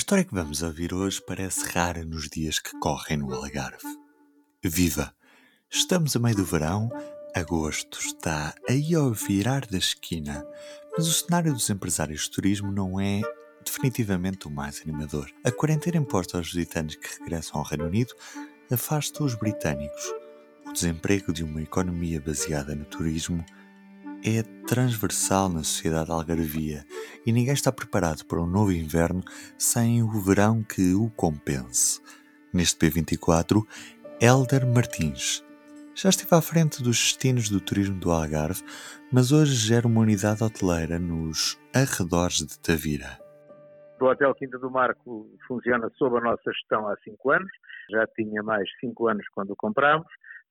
história que vamos ouvir hoje parece rara nos dias que correm no Algarve. Viva! Estamos a meio do verão, agosto está aí ao virar da esquina, mas o cenário dos empresários de turismo não é definitivamente o mais animador. A quarentena imposta aos visitantes que regressam ao Reino Unido afasta os britânicos. O desemprego de uma economia baseada no turismo é transversal na sociedade algarvia e ninguém está preparado para um novo inverno sem o verão que o compense. Neste P24, Elder Martins. Já esteve à frente dos destinos do turismo do Algarve, mas hoje gera uma unidade hoteleira nos arredores de Tavira. O Hotel Quinta do Marco funciona sob a nossa gestão há cinco anos, já tinha mais cinco anos quando o comprámos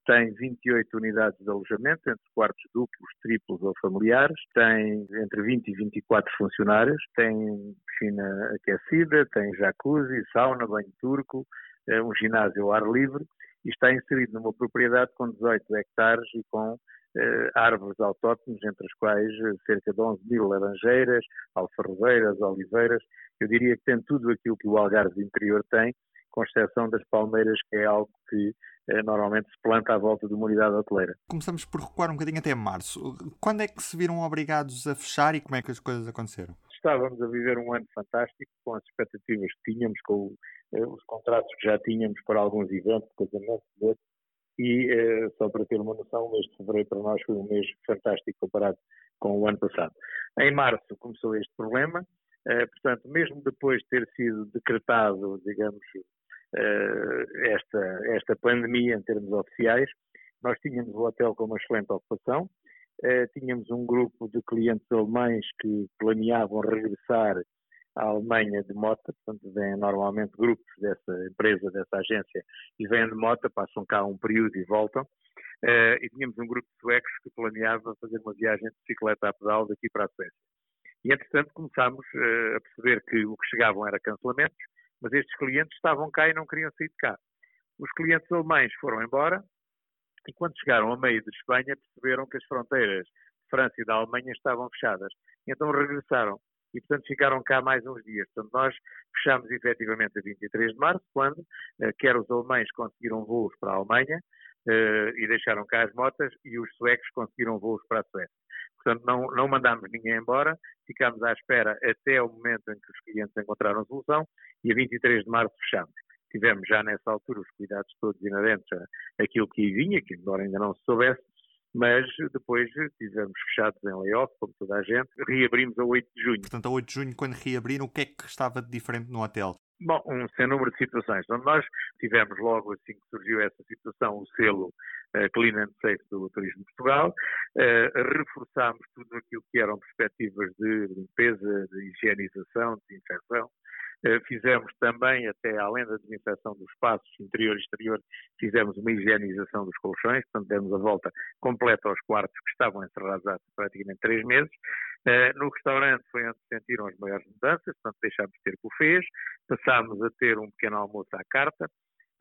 tem 28 unidades de alojamento, entre quartos duplos, triplos ou familiares, tem entre 20 e 24 funcionários, tem piscina aquecida, tem jacuzzi, sauna, banho turco, eh, um ginásio ao ar livre e está inserido numa propriedade com 18 hectares e com eh, árvores autóctones, entre as quais eh, cerca de 11 mil laranjeiras, alfarrobeiras, oliveiras. Eu diria que tem tudo aquilo que o Algarve interior tem, com exceção das palmeiras, que é algo que normalmente se planta à volta de uma unidade hoteleira. Começamos por recuar um bocadinho até março. Quando é que se viram obrigados a fechar e como é que as coisas aconteceram? Estávamos a viver um ano fantástico, com as expectativas que tínhamos, com eh, os contratos que já tínhamos para alguns eventos, casamentos, e eh, só para ter uma noção, o mês de fevereiro para nós foi um mês fantástico comparado com o ano passado. Em março começou este problema, portanto, mesmo depois de ter sido decretado, digamos, eh, esta, esta pandemia em termos oficiais. Nós tínhamos o hotel com uma excelente ocupação, eh, tínhamos um grupo de clientes alemães que planeavam regressar à Alemanha de moto, portanto vêm normalmente grupos dessa empresa, dessa agência, e vêm de moto, passam cá um período e voltam. Uh, e tínhamos um grupo de suecos que planeava fazer uma viagem de bicicleta a pedal daqui para a Suécia. E, entretanto, começámos a perceber que o que chegavam era cancelamentos, mas estes clientes estavam cá e não queriam sair de cá. Os clientes alemães foram embora e quando chegaram a meio de Espanha perceberam que as fronteiras de França e da Alemanha estavam fechadas. Então regressaram e, portanto, ficaram cá mais uns dias. Portanto, nós fechámos efetivamente a 23 de março, quando eh, quer os alemães conseguiram voos para a Alemanha eh, e deixaram cá as motas, e os suecos conseguiram voos para a Suécia. Portanto, não, não mandámos ninguém embora, ficámos à espera até o momento em que os clientes encontraram solução e a 23 de março fechamos. Tivemos já nessa altura os cuidados todos inerentes àquilo que vinha, que embora ainda não se soubesse, mas depois tivemos fechados em layoff, como toda a gente, reabrimos a 8 de junho. Portanto, a 8 de junho, quando reabriram, o que é que estava de diferente no hotel? Bom, um sem número de situações. Então, nós tivemos logo assim que surgiu essa situação o selo Clean and Safe do Turismo de Portugal, uh, reforçámos tudo aquilo que eram perspectivas de limpeza, de higienização, de desinfecção, eh, fizemos também, até além da desinfecção dos espaços interior e exterior, fizemos uma higienização dos colchões, portanto demos a volta completa aos quartos que estavam encerrados há praticamente três meses. Eh, no restaurante foi onde se sentiram as maiores mudanças, portanto deixámos de ter bufês, passámos a ter um pequeno almoço à carta,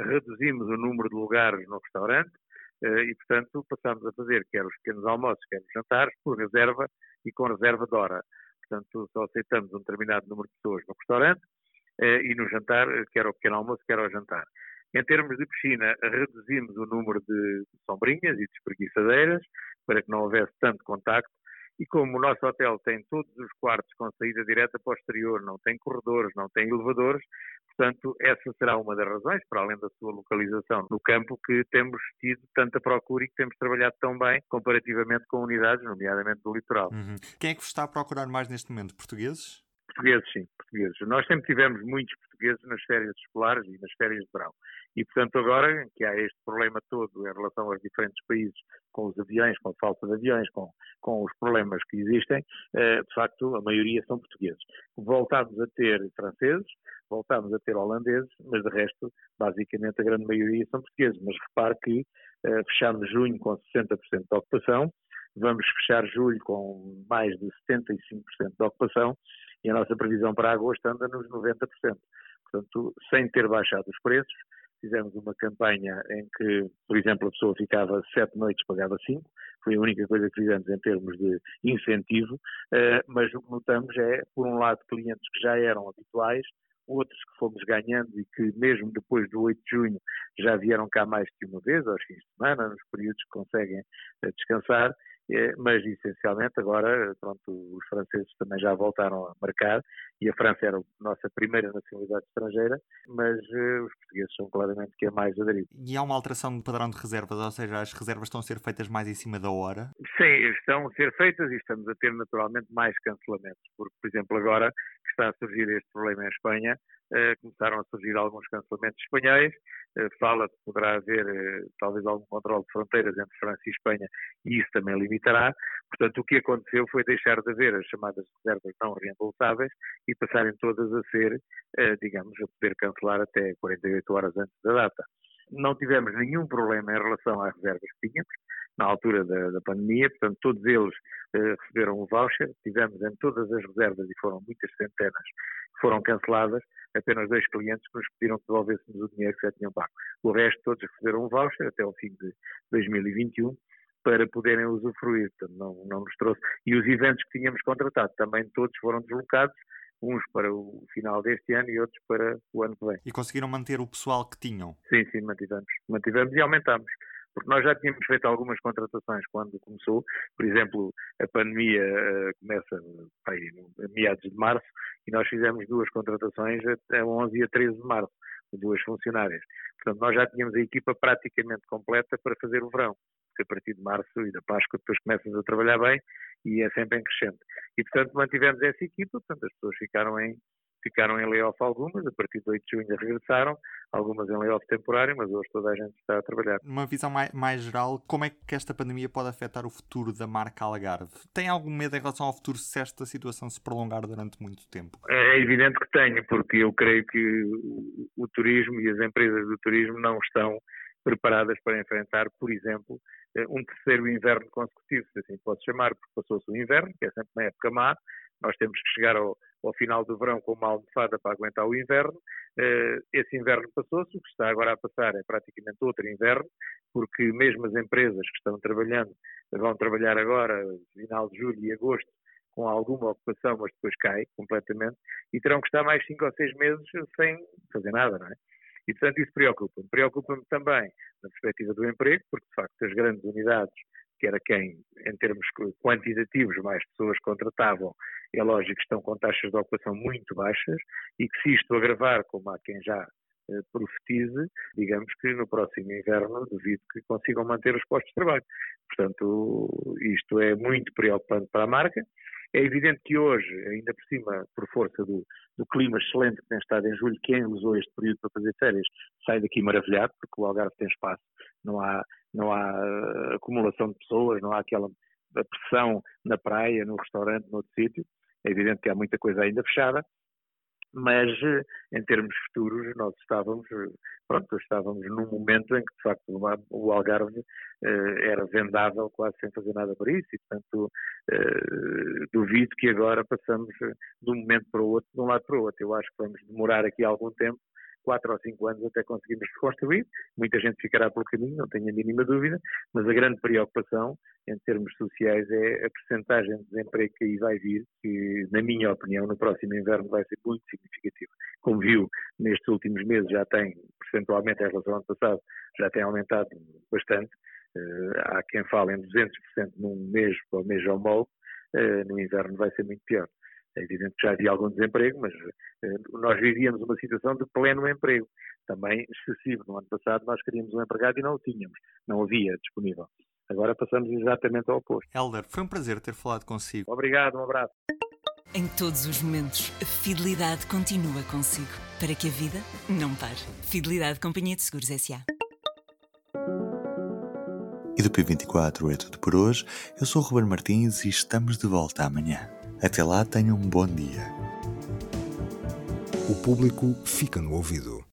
reduzimos o número de lugares no restaurante, eh, e, portanto, passámos a fazer quer os pequenos almoços, quer os jantares, por reserva e com reserva de hora. Portanto, só aceitamos um determinado número de pessoas no restaurante eh, e no jantar, quer ao pequeno almoço, quer ao jantar. Em termos de piscina, reduzimos o número de sombrinhas e de espreguiçadeiras para que não houvesse tanto contacto. E como o nosso hotel tem todos os quartos com saída direta para o exterior, não tem corredores, não tem elevadores, portanto, essa será uma das razões, para além da sua localização no campo, que temos tido tanta procura e que temos trabalhado tão bem comparativamente com unidades, nomeadamente do litoral. Uhum. Quem é que vos está a procurar mais neste momento? Portugueses? Portugueses, sim, portugueses. Nós sempre tivemos muitos portugueses nas férias escolares e nas férias de verão. E, portanto, agora que há este problema todo em relação aos diferentes países, com os aviões, com a falta de aviões, com, com os problemas que existem, eh, de facto, a maioria são portugueses. Voltámos a ter franceses, voltámos a ter holandeses, mas de resto, basicamente, a grande maioria são portugueses. Mas repare que eh, fechamos junho com 60% de ocupação, vamos fechar julho com mais de 75% de ocupação e a nossa previsão para agosto anda nos 90%. Portanto, sem ter baixado os preços, fizemos uma campanha em que, por exemplo, a pessoa ficava sete noites, pagava cinco, foi a única coisa que fizemos em termos de incentivo, eh, mas o que notamos é, por um lado, clientes que já eram habituais, outros que fomos ganhando e que mesmo depois do 8 de junho já vieram cá mais que uma vez, aos fins de semana, nos períodos que conseguem eh, descansar, mas essencialmente agora, pronto, os franceses também já voltaram a marcar e a França era a nossa primeira nacionalidade estrangeira, mas uh, os portugueses são claramente que é mais aderido. E há uma alteração de padrão de reservas, ou seja, as reservas estão a ser feitas mais em cima da hora? Sim, estão a ser feitas e estamos a ter naturalmente mais cancelamentos, porque, por exemplo, agora que está a surgir este problema em Espanha, uh, começaram a surgir alguns cancelamentos espanhóis, uh, fala que poderá haver talvez algum controle de fronteiras entre França e Espanha e isso também limitará. Portanto, o que aconteceu foi deixar de haver as chamadas reservas não reembolsáveis e passarem todas a ser, eh, digamos, a poder cancelar até 48 horas antes da data. Não tivemos nenhum problema em relação às reservas que tínhamos na altura da, da pandemia, portanto, todos eles eh, receberam o voucher. Tivemos em todas as reservas, e foram muitas centenas, que foram canceladas, apenas dois clientes que nos pediram que devolvêssemos o dinheiro que já tinham pago. O resto, todos receberam o voucher até o fim de 2021 para poderem usufruir. Não, não nos trouxe. E os eventos que tínhamos contratado também todos foram deslocados, uns para o final deste ano e outros para o ano que vem. E conseguiram manter o pessoal que tinham? Sim, sim, mantivemos. Mantivemos e aumentámos. Porque nós já tínhamos feito algumas contratações quando começou. Por exemplo, a pandemia uh, começa aí, a meados de março e nós fizemos duas contratações a 11 e a 13 de março, duas funcionárias. Portanto, nós já tínhamos a equipa praticamente completa para fazer o verão a partir de março e da Páscoa depois começas a trabalhar bem e é sempre em crescente. E, portanto, mantivemos essa equipa, portanto, as pessoas ficaram em, ficaram em layoff algumas, a partir de 8 de junho regressaram, algumas em layoff temporário, mas hoje toda a gente está a trabalhar. Uma visão mais, mais, geral, como é que esta pandemia pode afetar o futuro da marca Algarve? Tem algum medo em relação ao futuro se esta situação se prolongar durante muito tempo? É evidente que tenho, porque eu creio que o, o turismo e as empresas do turismo não estão preparadas para enfrentar, por exemplo, eh, um terceiro inverno consecutivo, se assim pode chamar, porque passou-se o inverno, que é sempre uma época má, nós temos que chegar ao, ao, final do verão com uma almofada para aguentar o inverno. Eh, esse inverno passou-se, o que está agora a passar é praticamente outro inverno, porque mesmo as empresas que estão trabalhando vão trabalhar agora, final de julho e agosto, com alguma ocupação, mas depois cai completamente, e terão que estar mais cinco ou seis meses sem fazer nada, não é? E, portanto, isso preocupa-me. Preocupa-me também na perspectiva do emprego, porque, de facto, as grandes unidades, que era quem, em termos quantitativos, mais pessoas contratavam, é lógico que estão com taxas de ocupação muito baixas e que se isto agravar, como há quem já eh, profetize, digamos que no próximo inverno duvido que consigam manter os postos de trabalho. Portanto, isto é muito preocupante para a marca. É evidente que hoje, ainda por cima, por força do, do, clima excelente que tem estado em julho, quem usou este período para fazer férias sai daqui maravilhado, porque o Algarve tem espaço, não há, não há eh, acumulação de pessoas, não há aquela pressão na praia, no restaurante, no outro sítio. É evidente que há muita coisa ainda fechada, mas eh, em termos futuros nós estávamos, eh, pronto, estávamos num momento em que de facto o Algarve eh, era vendável quase sem fazer nada para isso e portanto duvido que agora passamos de um momento para o outro, de um lado para o outro. Eu acho que vamos demorar aqui algum tempo quatro ou cinco anos até conseguirmos reconstruir. Muita gente ficará pelo caminho, não tenho a mínima dúvida, mas a grande preocupação em termos sociais é a percentagem de desemprego que aí vai vir, que, na minha opinião, no próximo inverno vai ser muito significativo. Como viu, nestes últimos meses já tem, percentualmente em relação ao ano passado, já tem aumentado bastante. Uh, há quem fale em 200% num mês para o mês homólogo, uh, no inverno vai ser muito pior. É evidente que já havia algum desemprego, mas eh, nós vivíamos uma situação de pleno emprego, também excessivo. No ano passado nós queríamos um empregado e não o tínhamos, não havia disponível. Agora passamos exatamente ao oposto. Helder, foi um prazer ter falado consigo. Obrigado, um abraço. Em todos os momentos, a fidelidade continua consigo, para que a vida não pare. Fidelidade Companhia de Seguros S.A. E do P24 é tudo por hoje. Eu sou o Ruben Martins e estamos de volta amanhã. Até lá, tenham um bom dia. O público fica no ouvido.